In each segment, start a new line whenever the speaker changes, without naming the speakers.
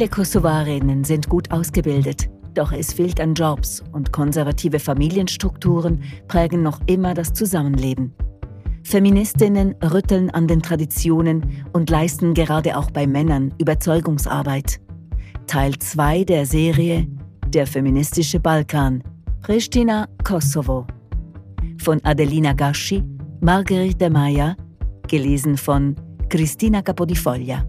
Viele Kosovarinnen sind gut ausgebildet, doch es fehlt an Jobs und konservative Familienstrukturen prägen noch immer das Zusammenleben. Feministinnen rütteln an den Traditionen und leisten gerade auch bei Männern Überzeugungsarbeit. Teil 2 der Serie Der feministische Balkan, Pristina, Kosovo. Von Adelina Gaschi, Margherita Maia, gelesen von Cristina Capodifoglia.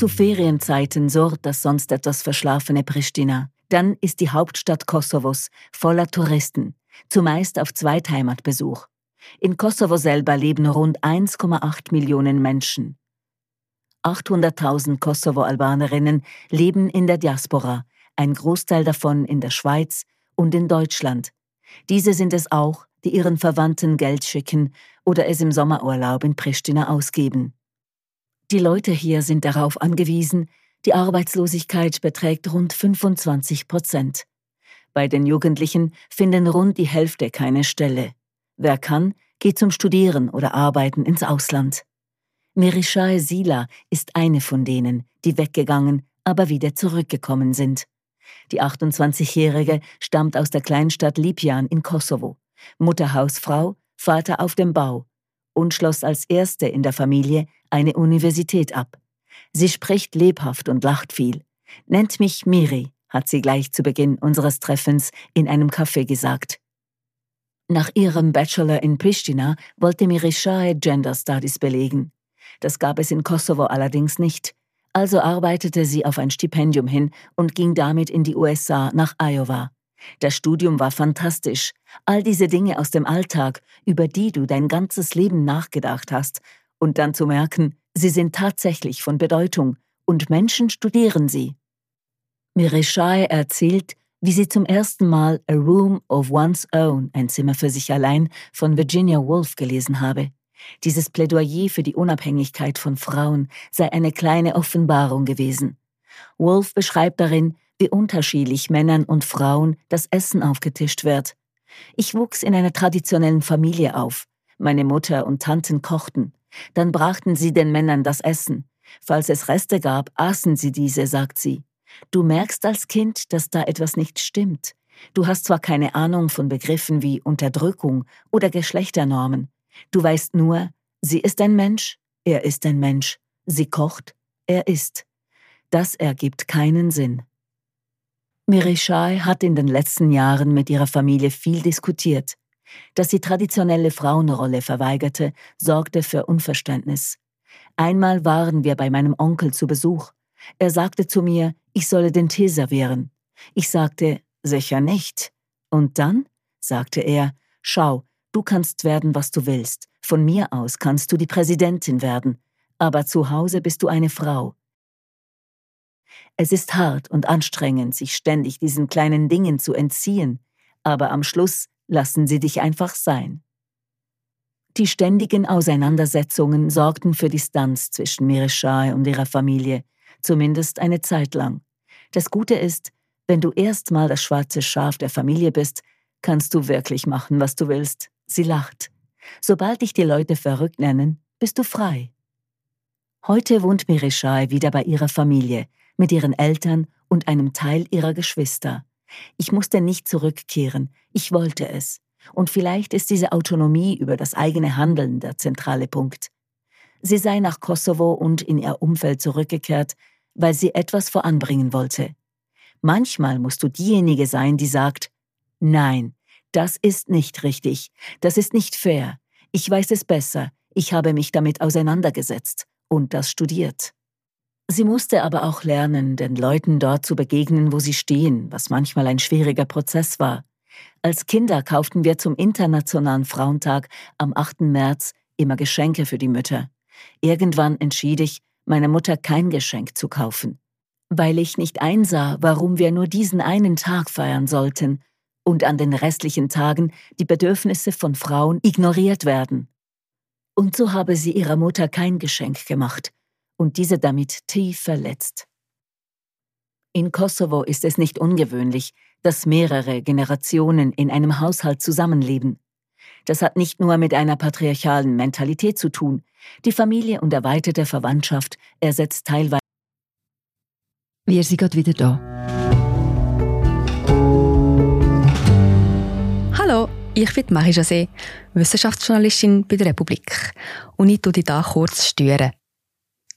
Zu Ferienzeiten sorgt das sonst etwas verschlafene Pristina. Dann ist die Hauptstadt Kosovos voller Touristen, zumeist auf Zweitheimatbesuch. In Kosovo selber leben rund 1,8 Millionen Menschen. 800.000 Kosovo-Albanerinnen leben in der Diaspora, ein Großteil davon in der Schweiz und in Deutschland. Diese sind es auch, die ihren Verwandten Geld schicken oder es im Sommerurlaub in Pristina ausgeben. Die Leute hier sind darauf angewiesen, die Arbeitslosigkeit beträgt rund 25 Prozent. Bei den Jugendlichen finden rund die Hälfte keine Stelle. Wer kann, geht zum Studieren oder Arbeiten ins Ausland. Merishae Sila ist eine von denen, die weggegangen, aber wieder zurückgekommen sind. Die 28-Jährige stammt aus der Kleinstadt Lipjan in Kosovo. Mutterhausfrau, Vater auf dem Bau, und schloss als erste in der Familie eine Universität ab. Sie spricht lebhaft und lacht viel. Nennt mich Miri, hat sie gleich zu Beginn unseres Treffens in einem Café gesagt. Nach ihrem Bachelor in Pristina wollte Miri Shah Gender Studies belegen. Das gab es in Kosovo allerdings nicht. Also arbeitete sie auf ein Stipendium hin und ging damit in die USA nach Iowa. Das Studium war fantastisch. All diese Dinge aus dem Alltag, über die du dein ganzes Leben nachgedacht hast, und dann zu merken, sie sind tatsächlich von Bedeutung und Menschen studieren sie. Mireshai erzählt, wie sie zum ersten Mal A Room of One's Own, ein Zimmer für sich allein, von Virginia Woolf gelesen habe. Dieses Plädoyer für die Unabhängigkeit von Frauen sei eine kleine Offenbarung gewesen. Woolf beschreibt darin, wie unterschiedlich Männern und Frauen das Essen aufgetischt wird. Ich wuchs in einer traditionellen Familie auf. Meine Mutter und Tanten kochten. Dann brachten sie den Männern das Essen. Falls es Reste gab, aßen sie diese, sagt sie. Du merkst als Kind, dass da etwas nicht stimmt. Du hast zwar keine Ahnung von Begriffen wie Unterdrückung oder Geschlechternormen. Du weißt nur, sie ist ein Mensch, er ist ein Mensch. Sie kocht, er isst. Das ergibt keinen Sinn. Mirishai hat in den letzten Jahren mit ihrer Familie viel diskutiert. Dass sie traditionelle Frauenrolle verweigerte, sorgte für Unverständnis. Einmal waren wir bei meinem Onkel zu Besuch. Er sagte zu mir, ich solle den Tee servieren. Ich sagte, sicher nicht. Und dann? sagte er, schau, du kannst werden, was du willst. Von mir aus kannst du die Präsidentin werden. Aber zu Hause bist du eine Frau. Es ist hart und anstrengend, sich ständig diesen kleinen Dingen zu entziehen, aber am Schluss lassen sie dich einfach sein. Die ständigen Auseinandersetzungen sorgten für Distanz zwischen Mirishai und ihrer Familie, zumindest eine Zeit lang. Das Gute ist, wenn du erstmal das schwarze Schaf der Familie bist, kannst du wirklich machen, was du willst. Sie lacht. Sobald dich die Leute verrückt nennen, bist du frei. Heute wohnt Mirishai wieder bei ihrer Familie, mit ihren Eltern und einem Teil ihrer Geschwister. Ich musste nicht zurückkehren, ich wollte es. Und vielleicht ist diese Autonomie über das eigene Handeln der zentrale Punkt. Sie sei nach Kosovo und in ihr Umfeld zurückgekehrt, weil sie etwas voranbringen wollte. Manchmal musst du diejenige sein, die sagt, nein, das ist nicht richtig, das ist nicht fair, ich weiß es besser, ich habe mich damit auseinandergesetzt und das studiert. Sie musste aber auch lernen, den Leuten dort zu begegnen, wo sie stehen, was manchmal ein schwieriger Prozess war. Als Kinder kauften wir zum Internationalen Frauentag am 8. März immer Geschenke für die Mütter. Irgendwann entschied ich, meiner Mutter kein Geschenk zu kaufen, weil ich nicht einsah, warum wir nur diesen einen Tag feiern sollten und an den restlichen Tagen die Bedürfnisse von Frauen ignoriert werden. Und so habe sie ihrer Mutter kein Geschenk gemacht und diese damit tief verletzt. In Kosovo ist es nicht ungewöhnlich, dass mehrere Generationen in einem Haushalt zusammenleben. Das hat nicht nur mit einer patriarchalen Mentalität zu tun. Die Familie und erweiterte Verwandtschaft ersetzt teilweise.
Wir sind gerade wieder da. Hallo, ich bin Marie José, Wissenschaftsjournalistin bei der Republik. Und ich tue dich hier kurz stören.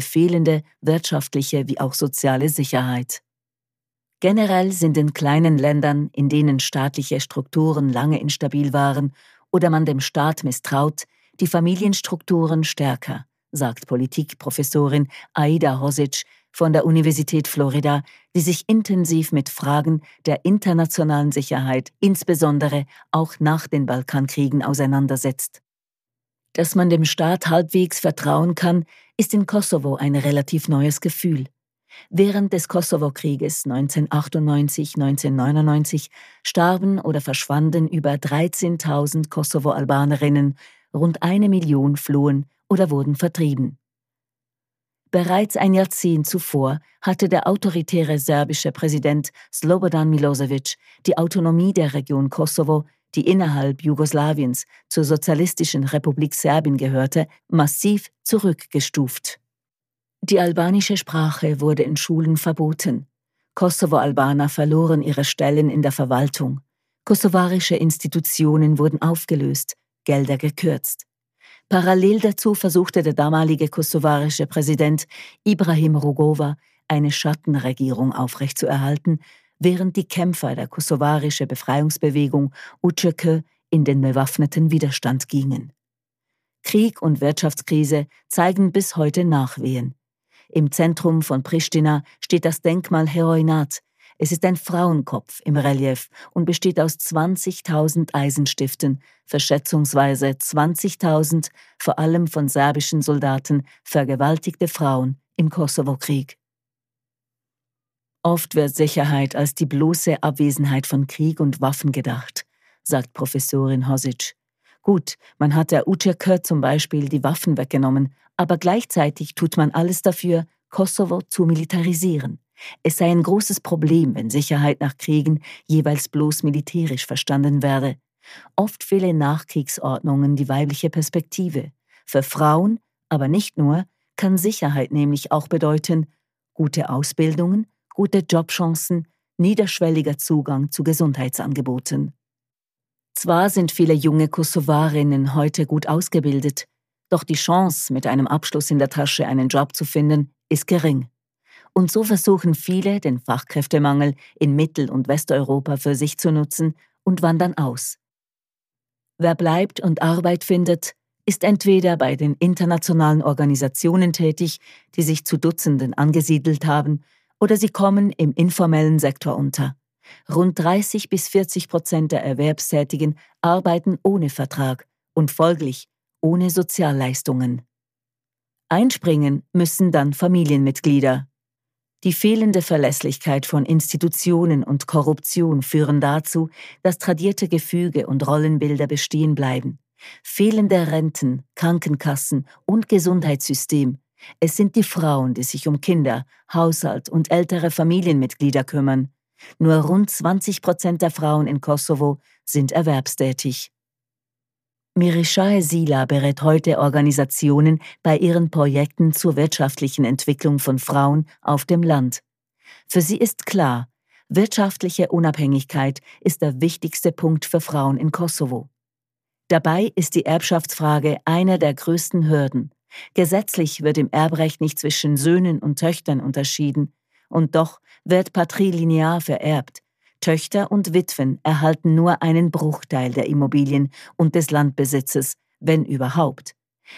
Fehlende wirtschaftliche wie auch soziale Sicherheit. Generell sind in kleinen Ländern, in denen staatliche Strukturen lange instabil waren oder man dem Staat misstraut, die Familienstrukturen stärker, sagt Politikprofessorin Aida Hosic von der Universität Florida, die sich intensiv mit Fragen der internationalen Sicherheit, insbesondere auch nach den Balkankriegen, auseinandersetzt. Dass man dem Staat halbwegs vertrauen kann, ist in Kosovo ein relativ neues Gefühl. Während des Kosovo-Krieges 1998-1999 starben oder verschwanden über 13.000 Kosovo-Albanerinnen, rund eine Million flohen oder wurden vertrieben. Bereits ein Jahrzehnt zuvor hatte der autoritäre serbische Präsident Slobodan Milosevic die Autonomie der Region Kosovo, die innerhalb Jugoslawiens zur Sozialistischen Republik Serbien gehörte, massiv zurückgestuft. Die albanische Sprache wurde in Schulen verboten. Kosovo-Albaner verloren ihre Stellen in der Verwaltung. Kosovarische Institutionen wurden aufgelöst, Gelder gekürzt. Parallel dazu versuchte der damalige kosovarische Präsident Ibrahim Rugova eine Schattenregierung aufrechtzuerhalten, während die Kämpfer der kosovarische Befreiungsbewegung UCK in den bewaffneten Widerstand gingen. Krieg und Wirtschaftskrise zeigen bis heute Nachwehen. Im Zentrum von Pristina steht das Denkmal Heroinat. Es ist ein Frauenkopf im Relief und besteht aus 20.000 Eisenstiften, für schätzungsweise 20.000 vor allem von serbischen Soldaten vergewaltigte Frauen im Kosovo-Krieg. Oft wird Sicherheit als die bloße Abwesenheit von Krieg und Waffen gedacht, sagt Professorin Hosic. Gut, man hat der UCK zum Beispiel die Waffen weggenommen, aber gleichzeitig tut man alles dafür, Kosovo zu militarisieren. Es sei ein großes Problem, wenn Sicherheit nach Kriegen jeweils bloß militärisch verstanden werde. Oft fehle Nachkriegsordnungen die weibliche Perspektive. Für Frauen, aber nicht nur, kann Sicherheit nämlich auch bedeuten gute Ausbildungen, gute Jobchancen, niederschwelliger Zugang zu Gesundheitsangeboten. Zwar sind viele junge Kosovarinnen heute gut ausgebildet, doch die Chance, mit einem Abschluss in der Tasche einen Job zu finden, ist gering. Und so versuchen viele, den Fachkräftemangel in Mittel- und Westeuropa für sich zu nutzen und wandern aus. Wer bleibt und Arbeit findet, ist entweder bei den internationalen Organisationen tätig, die sich zu Dutzenden angesiedelt haben, oder sie kommen im informellen Sektor unter. Rund 30 bis 40 Prozent der Erwerbstätigen arbeiten ohne Vertrag und folglich ohne Sozialleistungen. Einspringen müssen dann Familienmitglieder. Die fehlende Verlässlichkeit von Institutionen und Korruption führen dazu, dass tradierte Gefüge und Rollenbilder bestehen bleiben. Fehlende Renten, Krankenkassen und Gesundheitssystem. Es sind die Frauen, die sich um Kinder, Haushalt und ältere Familienmitglieder kümmern. Nur rund 20 Prozent der Frauen in Kosovo sind erwerbstätig. Mirishae Sila berät heute Organisationen bei ihren Projekten zur wirtschaftlichen Entwicklung von Frauen auf dem Land. Für sie ist klar, wirtschaftliche Unabhängigkeit ist der wichtigste Punkt für Frauen in Kosovo. Dabei ist die Erbschaftsfrage einer der größten Hürden. Gesetzlich wird im Erbrecht nicht zwischen Söhnen und Töchtern unterschieden, und doch wird patrilinear vererbt. Töchter und Witwen erhalten nur einen Bruchteil der Immobilien und des Landbesitzes, wenn überhaupt.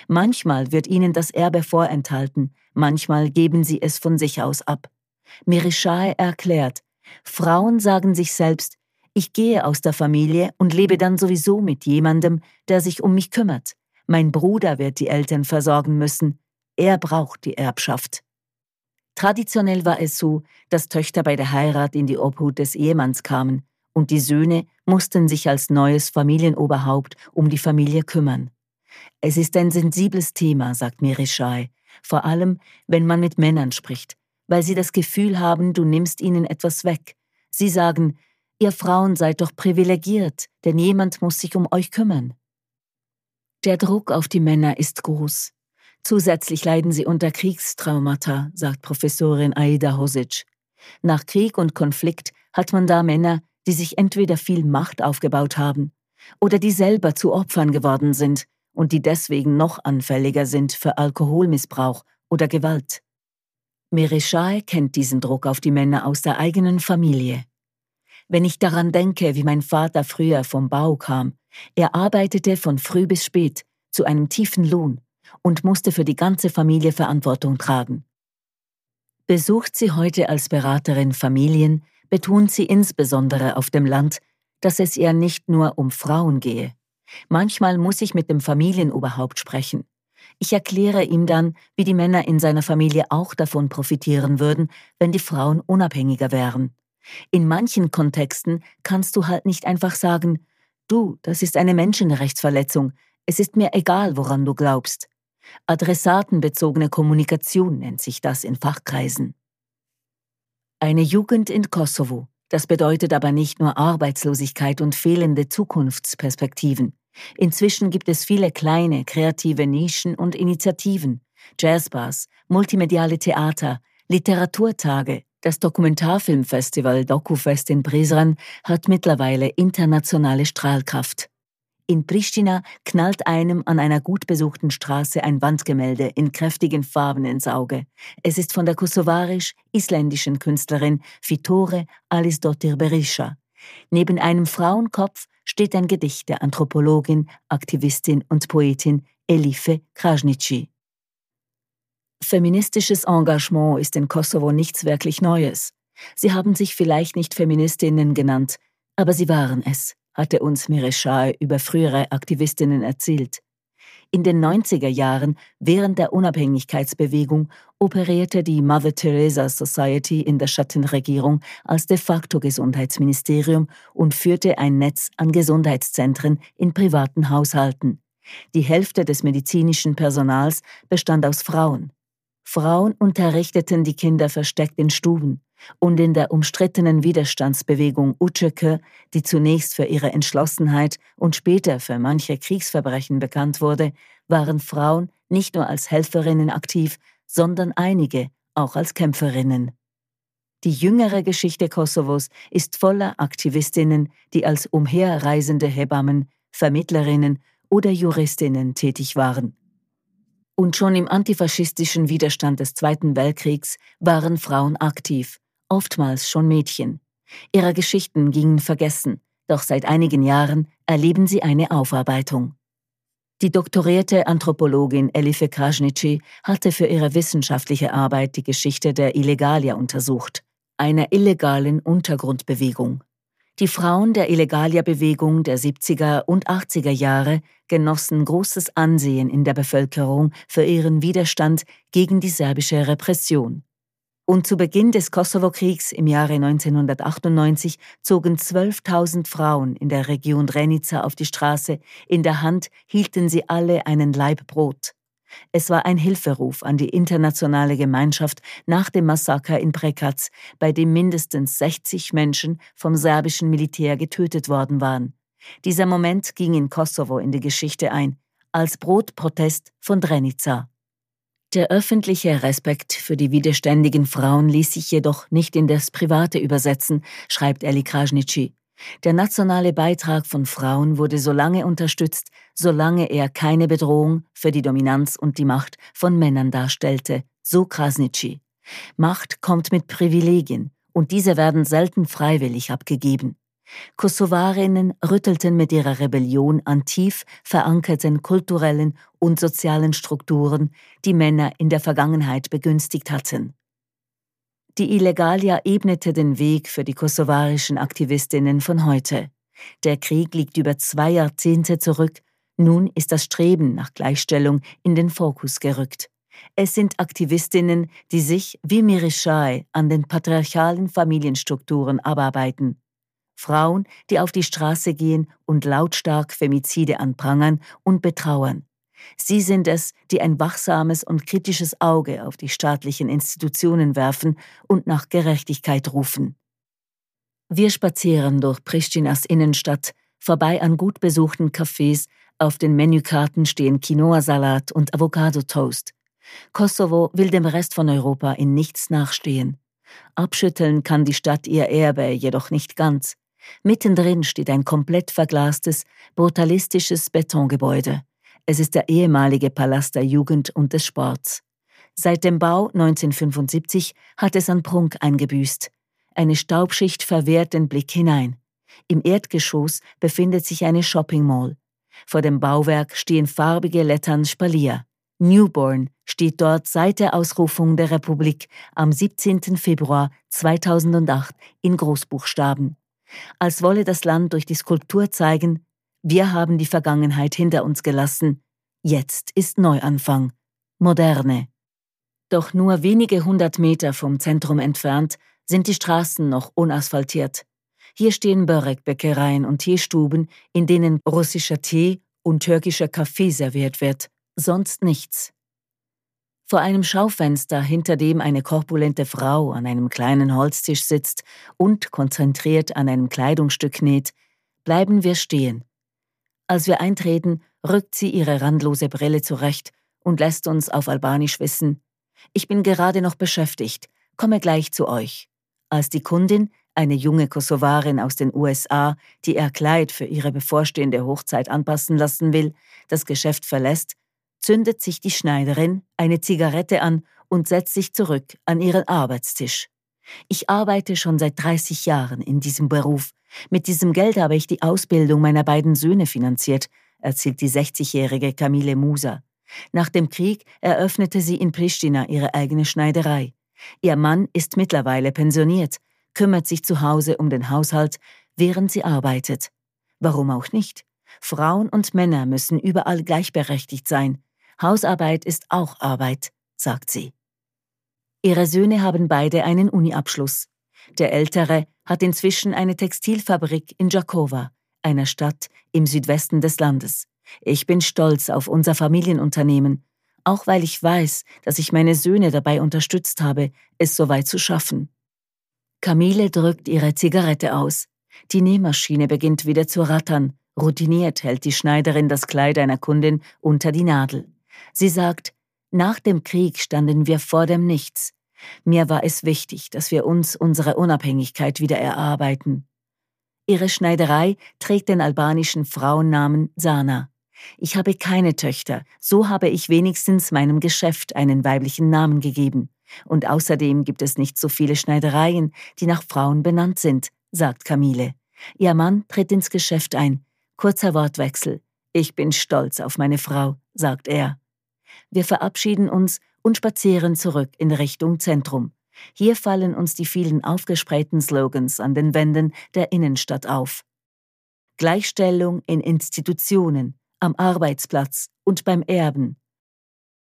Manchmal wird ihnen das Erbe vorenthalten, manchmal geben sie es von sich aus ab. Mirischai erklärt, Frauen sagen sich selbst, ich gehe aus der Familie und lebe dann sowieso mit jemandem, der sich um mich kümmert. Mein Bruder wird die Eltern versorgen müssen. Er braucht die Erbschaft. Traditionell war es so, dass Töchter bei der Heirat in die Obhut des Ehemanns kamen und die Söhne mussten sich als neues Familienoberhaupt um die Familie kümmern. Es ist ein sensibles Thema, sagt Mirischai, vor allem wenn man mit Männern spricht, weil sie das Gefühl haben, du nimmst ihnen etwas weg. Sie sagen, ihr Frauen seid doch privilegiert, denn jemand muss sich um euch kümmern. Der Druck auf die Männer ist groß. Zusätzlich leiden sie unter Kriegstraumata, sagt Professorin Aida Hosic. Nach Krieg und Konflikt hat man da Männer, die sich entweder viel Macht aufgebaut haben oder die selber zu Opfern geworden sind und die deswegen noch anfälliger sind für Alkoholmissbrauch oder Gewalt. Merischai kennt diesen Druck auf die Männer aus der eigenen Familie. Wenn ich daran denke, wie mein Vater früher vom Bau kam, er arbeitete von früh bis spät zu einem tiefen Lohn und musste für die ganze Familie Verantwortung tragen. Besucht sie heute als Beraterin Familien, betont sie insbesondere auf dem Land, dass es ihr nicht nur um Frauen gehe. Manchmal muss ich mit dem Familienoberhaupt sprechen. Ich erkläre ihm dann, wie die Männer in seiner Familie auch davon profitieren würden, wenn die Frauen unabhängiger wären. In manchen Kontexten kannst du halt nicht einfach sagen, du, das ist eine Menschenrechtsverletzung, es ist mir egal, woran du glaubst. Adressatenbezogene Kommunikation nennt sich das in Fachkreisen. Eine Jugend in Kosovo, das bedeutet aber nicht nur Arbeitslosigkeit und fehlende Zukunftsperspektiven. Inzwischen gibt es viele kleine, kreative Nischen und Initiativen, Jazzbars, multimediale Theater, Literaturtage, das Dokumentarfilmfestival DokuFest in Prizren hat mittlerweile internationale Strahlkraft. In Pristina knallt einem an einer gut besuchten Straße ein Wandgemälde in kräftigen Farben ins Auge. Es ist von der kosovarisch-isländischen Künstlerin Fitore Alisdottir Berisha. Neben einem Frauenkopf steht ein Gedicht der Anthropologin, Aktivistin und Poetin Elife Krasnici. Feministisches Engagement ist in Kosovo nichts wirklich Neues. Sie haben sich vielleicht nicht Feministinnen genannt, aber sie waren es, hatte uns Mireschai über frühere Aktivistinnen erzählt. In den 90er Jahren, während der Unabhängigkeitsbewegung, operierte die Mother Teresa Society in der Schattenregierung als de facto Gesundheitsministerium und führte ein Netz an Gesundheitszentren in privaten Haushalten. Die Hälfte des medizinischen Personals bestand aus Frauen. Frauen unterrichteten die Kinder versteckt in Stuben, und in der umstrittenen Widerstandsbewegung Uceke, die zunächst für ihre Entschlossenheit und später für manche Kriegsverbrechen bekannt wurde, waren Frauen nicht nur als Helferinnen aktiv, sondern einige auch als Kämpferinnen. Die jüngere Geschichte Kosovos ist voller Aktivistinnen, die als umherreisende Hebammen, Vermittlerinnen oder Juristinnen tätig waren. Und schon im antifaschistischen Widerstand des Zweiten Weltkriegs waren Frauen aktiv, oftmals schon Mädchen. Ihre Geschichten gingen vergessen, doch seit einigen Jahren erleben sie eine Aufarbeitung. Die doktorierte Anthropologin Elife Krasnici hatte für ihre wissenschaftliche Arbeit die Geschichte der Illegalia untersucht, einer illegalen Untergrundbewegung. Die Frauen der Illegalia-Bewegung der 70er und 80er Jahre genossen großes Ansehen in der Bevölkerung für ihren Widerstand gegen die serbische Repression. Und zu Beginn des Kosovo-Kriegs im Jahre 1998 zogen 12.000 Frauen in der Region Drenica auf die Straße, in der Hand hielten sie alle einen Laib Brot. Es war ein Hilferuf an die internationale Gemeinschaft nach dem Massaker in Prekac, bei dem mindestens 60 Menschen vom serbischen Militär getötet worden waren. Dieser Moment ging in Kosovo in die Geschichte ein, als Brotprotest von Drenica. Der öffentliche Respekt für die widerständigen Frauen ließ sich jedoch nicht in das Private übersetzen, schreibt Eli Krasnici. Der nationale Beitrag von Frauen wurde so lange unterstützt, solange er keine Bedrohung für die Dominanz und die Macht von Männern darstellte, so Krasnitschi. Macht kommt mit Privilegien, und diese werden selten freiwillig abgegeben. Kosovarinnen rüttelten mit ihrer Rebellion an tief verankerten kulturellen und sozialen Strukturen, die Männer in der Vergangenheit begünstigt hatten. Die Illegalia ebnete den Weg für die kosovarischen Aktivistinnen von heute. Der Krieg liegt über zwei Jahrzehnte zurück, nun ist das Streben nach Gleichstellung in den Fokus gerückt. Es sind Aktivistinnen, die sich, wie Mirischai, an den patriarchalen Familienstrukturen abarbeiten. Frauen, die auf die Straße gehen und lautstark Femizide anprangern und betrauern. Sie sind es, die ein wachsames und kritisches Auge auf die staatlichen Institutionen werfen und nach Gerechtigkeit rufen. Wir spazieren durch Pristinas Innenstadt, vorbei an gut besuchten Cafés, auf den Menükarten stehen Quinoa-Salat und Avocado-Toast. Kosovo will dem Rest von Europa in nichts nachstehen. Abschütteln kann die Stadt ihr Erbe jedoch nicht ganz. Mittendrin steht ein komplett verglastes, brutalistisches Betongebäude. Es ist der ehemalige Palast der Jugend und des Sports. Seit dem Bau 1975 hat es an Prunk eingebüßt. Eine Staubschicht verwehrt den Blick hinein. Im Erdgeschoss befindet sich eine Shopping Mall. Vor dem Bauwerk stehen farbige Lettern Spalier. Newborn steht dort seit der Ausrufung der Republik am 17. Februar 2008 in Großbuchstaben als wolle das Land durch die Skulptur zeigen, wir haben die Vergangenheit hinter uns gelassen, jetzt ist Neuanfang, moderne. Doch nur wenige hundert Meter vom Zentrum entfernt sind die Straßen noch unasphaltiert. Hier stehen Börek-Bäckereien und Teestuben, in denen russischer Tee und türkischer Kaffee serviert wird, sonst nichts. Vor einem Schaufenster, hinter dem eine korpulente Frau an einem kleinen Holztisch sitzt und konzentriert an einem Kleidungsstück näht, bleiben wir stehen. Als wir eintreten, rückt sie ihre randlose Brille zurecht und lässt uns auf Albanisch wissen, ich bin gerade noch beschäftigt, komme gleich zu euch. Als die Kundin, eine junge Kosovarin aus den USA, die ihr Kleid für ihre bevorstehende Hochzeit anpassen lassen will, das Geschäft verlässt, zündet sich die Schneiderin eine Zigarette an und setzt sich zurück an ihren Arbeitstisch. Ich arbeite schon seit 30 Jahren in diesem Beruf. Mit diesem Geld habe ich die Ausbildung meiner beiden Söhne finanziert, erzählt die 60-jährige Camille Musa. Nach dem Krieg eröffnete sie in Pristina ihre eigene Schneiderei. Ihr Mann ist mittlerweile pensioniert, kümmert sich zu Hause um den Haushalt, während sie arbeitet. Warum auch nicht? Frauen und Männer müssen überall gleichberechtigt sein. Hausarbeit ist auch Arbeit, sagt sie. Ihre Söhne haben beide einen Uniabschluss. Der ältere hat inzwischen eine Textilfabrik in Jakova, einer Stadt im Südwesten des Landes. Ich bin stolz auf unser Familienunternehmen, auch weil ich weiß, dass ich meine Söhne dabei unterstützt habe, es so weit zu schaffen. Camille drückt ihre Zigarette aus. Die Nähmaschine beginnt wieder zu rattern. Routiniert hält die Schneiderin das Kleid einer Kundin unter die Nadel. Sie sagt, nach dem Krieg standen wir vor dem Nichts. Mir war es wichtig, dass wir uns unsere Unabhängigkeit wieder erarbeiten. Ihre Schneiderei trägt den albanischen Frauennamen Sana. Ich habe keine Töchter, so habe ich wenigstens meinem Geschäft einen weiblichen Namen gegeben. Und außerdem gibt es nicht so viele Schneidereien, die nach Frauen benannt sind, sagt Camille. Ihr Mann tritt ins Geschäft ein. Kurzer Wortwechsel. Ich bin stolz auf meine Frau, sagt er. Wir verabschieden uns und spazieren zurück in Richtung Zentrum. Hier fallen uns die vielen aufgesprayten Slogans an den Wänden der Innenstadt auf. Gleichstellung in Institutionen, am Arbeitsplatz und beim Erben.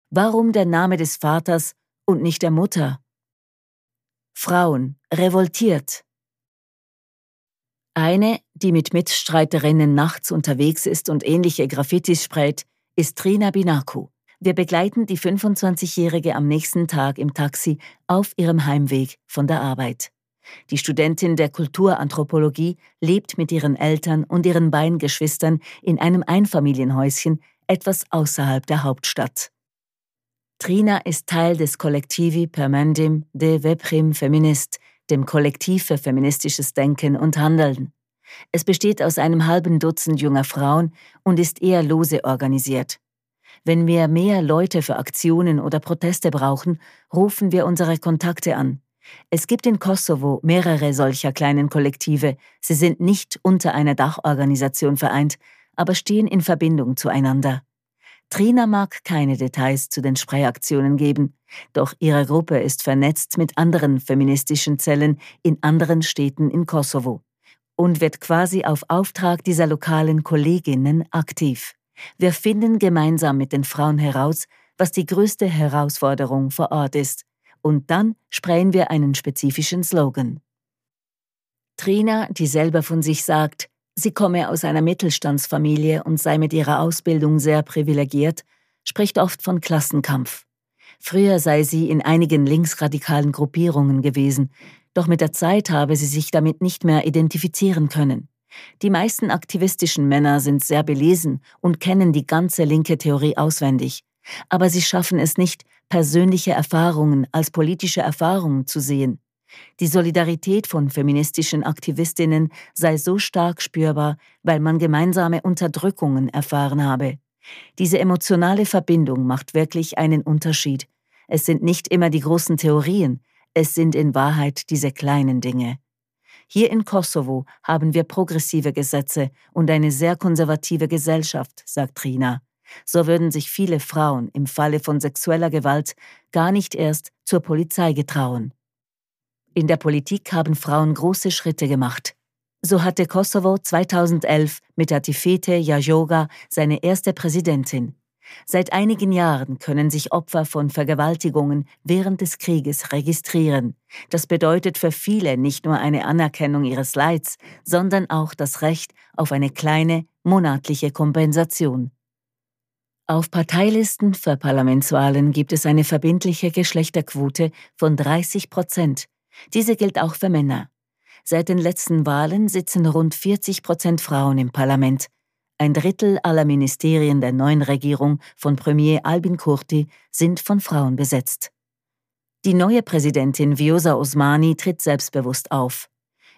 Warum der Name des Vaters und nicht der Mutter? Frauen, revoltiert. Eine, die mit Mitstreiterinnen nachts unterwegs ist und ähnliche Graffitis sprayt, ist Trina Binaku. Wir begleiten die 25-Jährige am nächsten Tag im Taxi auf ihrem Heimweg von der Arbeit. Die Studentin der Kulturanthropologie lebt mit ihren Eltern und ihren beiden Geschwistern in einem Einfamilienhäuschen etwas außerhalb der Hauptstadt. Trina ist Teil des Kollektivi Permandim de Veprim Feminist, dem Kollektiv für feministisches Denken und Handeln. Es besteht aus einem halben Dutzend junger Frauen und ist eher lose organisiert. Wenn wir mehr Leute für Aktionen oder Proteste brauchen, rufen wir unsere Kontakte an. Es gibt in Kosovo mehrere solcher kleinen Kollektive. Sie sind nicht unter einer Dachorganisation vereint, aber stehen in Verbindung zueinander. Trina mag keine Details zu den Sprayaktionen geben, doch ihre Gruppe ist vernetzt mit anderen feministischen Zellen in anderen Städten in Kosovo und wird quasi auf Auftrag dieser lokalen Kolleginnen aktiv. Wir finden gemeinsam mit den Frauen heraus, was die größte Herausforderung vor Ort ist, und dann sprayen wir einen spezifischen Slogan. Trina, die selber von sich sagt, sie komme aus einer Mittelstandsfamilie und sei mit ihrer Ausbildung sehr privilegiert, spricht oft von Klassenkampf. Früher sei sie in einigen linksradikalen Gruppierungen gewesen, doch mit der Zeit habe sie sich damit nicht mehr identifizieren können. Die meisten aktivistischen Männer sind sehr belesen und kennen die ganze linke Theorie auswendig, aber sie schaffen es nicht, persönliche Erfahrungen als politische Erfahrungen zu sehen. Die Solidarität von feministischen Aktivistinnen sei so stark spürbar, weil man gemeinsame Unterdrückungen erfahren habe. Diese emotionale Verbindung macht wirklich einen Unterschied. Es sind nicht immer die großen Theorien, es sind in Wahrheit diese kleinen Dinge. Hier in Kosovo haben wir progressive Gesetze und eine sehr konservative Gesellschaft, sagt Trina. So würden sich viele Frauen im Falle von sexueller Gewalt gar nicht erst zur Polizei getrauen. In der Politik haben Frauen große Schritte gemacht. So hatte Kosovo 2011 mit Atifete Jajoga seine erste Präsidentin. Seit einigen Jahren können sich Opfer von Vergewaltigungen während des Krieges registrieren. Das bedeutet für viele nicht nur eine Anerkennung ihres Leids, sondern auch das Recht auf eine kleine monatliche Kompensation. Auf Parteilisten für Parlamentswahlen gibt es eine verbindliche Geschlechterquote von 30 Prozent. Diese gilt auch für Männer. Seit den letzten Wahlen sitzen rund 40 Prozent Frauen im Parlament. Ein Drittel aller Ministerien der neuen Regierung von Premier Albin Kurti sind von Frauen besetzt. Die neue Präsidentin Viosa Osmani tritt selbstbewusst auf.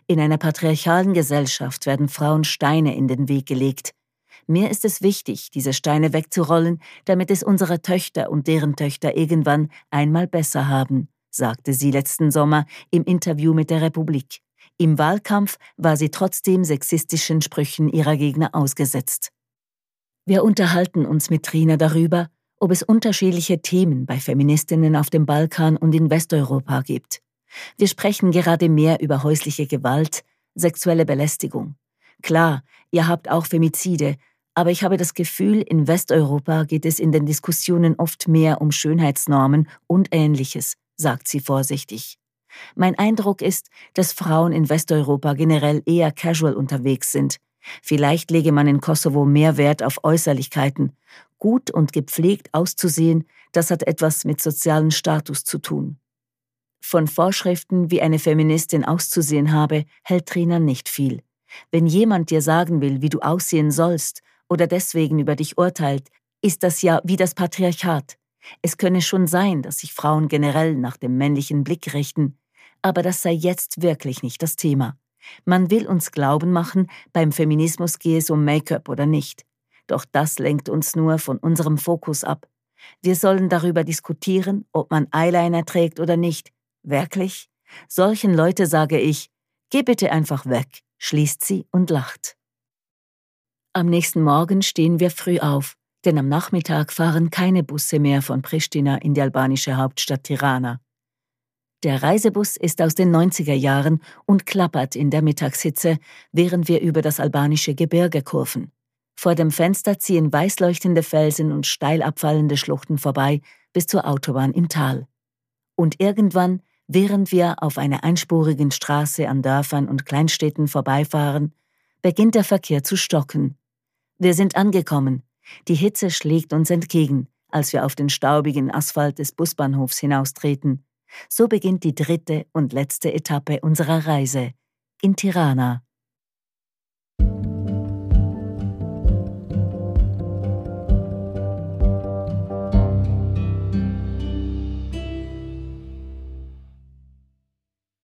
In einer patriarchalen Gesellschaft werden Frauen Steine in den Weg gelegt. Mir ist es wichtig, diese Steine wegzurollen, damit es unsere Töchter und deren Töchter irgendwann einmal besser haben, sagte sie letzten Sommer im Interview mit der Republik. Im Wahlkampf war sie trotzdem sexistischen Sprüchen ihrer Gegner ausgesetzt. Wir unterhalten uns mit Trina darüber, ob es unterschiedliche Themen bei Feministinnen auf dem Balkan und in Westeuropa gibt. Wir sprechen gerade mehr über häusliche Gewalt, sexuelle Belästigung. Klar, ihr habt auch Femizide, aber ich habe das Gefühl, in Westeuropa geht es in den Diskussionen oft mehr um Schönheitsnormen und ähnliches, sagt sie vorsichtig. Mein Eindruck ist, dass Frauen in Westeuropa generell eher casual unterwegs sind. Vielleicht lege man in Kosovo mehr Wert auf Äußerlichkeiten. Gut und gepflegt auszusehen, das hat etwas mit sozialen Status zu tun. Von Vorschriften, wie eine Feministin auszusehen habe, hält Trina nicht viel. Wenn jemand dir sagen will, wie du aussehen sollst oder deswegen über dich urteilt, ist das ja wie das Patriarchat. Es könne schon sein, dass sich Frauen generell nach dem männlichen Blick richten, aber das sei jetzt wirklich nicht das Thema. Man will uns glauben machen, beim Feminismus gehe es um Make-up oder nicht. Doch das lenkt uns nur von unserem Fokus ab. Wir sollen darüber diskutieren, ob man Eyeliner trägt oder nicht. Wirklich? Solchen Leute sage ich, geh bitte einfach weg, schließt sie und lacht. Am nächsten Morgen stehen wir früh auf, denn am Nachmittag fahren keine Busse mehr von Pristina in die albanische Hauptstadt Tirana. Der Reisebus ist aus den 90er Jahren und klappert in der Mittagshitze, während wir über das albanische Gebirge kurven. Vor dem Fenster ziehen weißleuchtende Felsen und steil abfallende Schluchten vorbei bis zur Autobahn im Tal. Und irgendwann, während wir auf einer einspurigen Straße an Dörfern und Kleinstädten vorbeifahren, beginnt der Verkehr zu stocken. Wir sind angekommen. Die Hitze schlägt uns entgegen, als wir auf den staubigen Asphalt des Busbahnhofs hinaustreten. So beginnt die dritte und letzte Etappe unserer Reise in Tirana.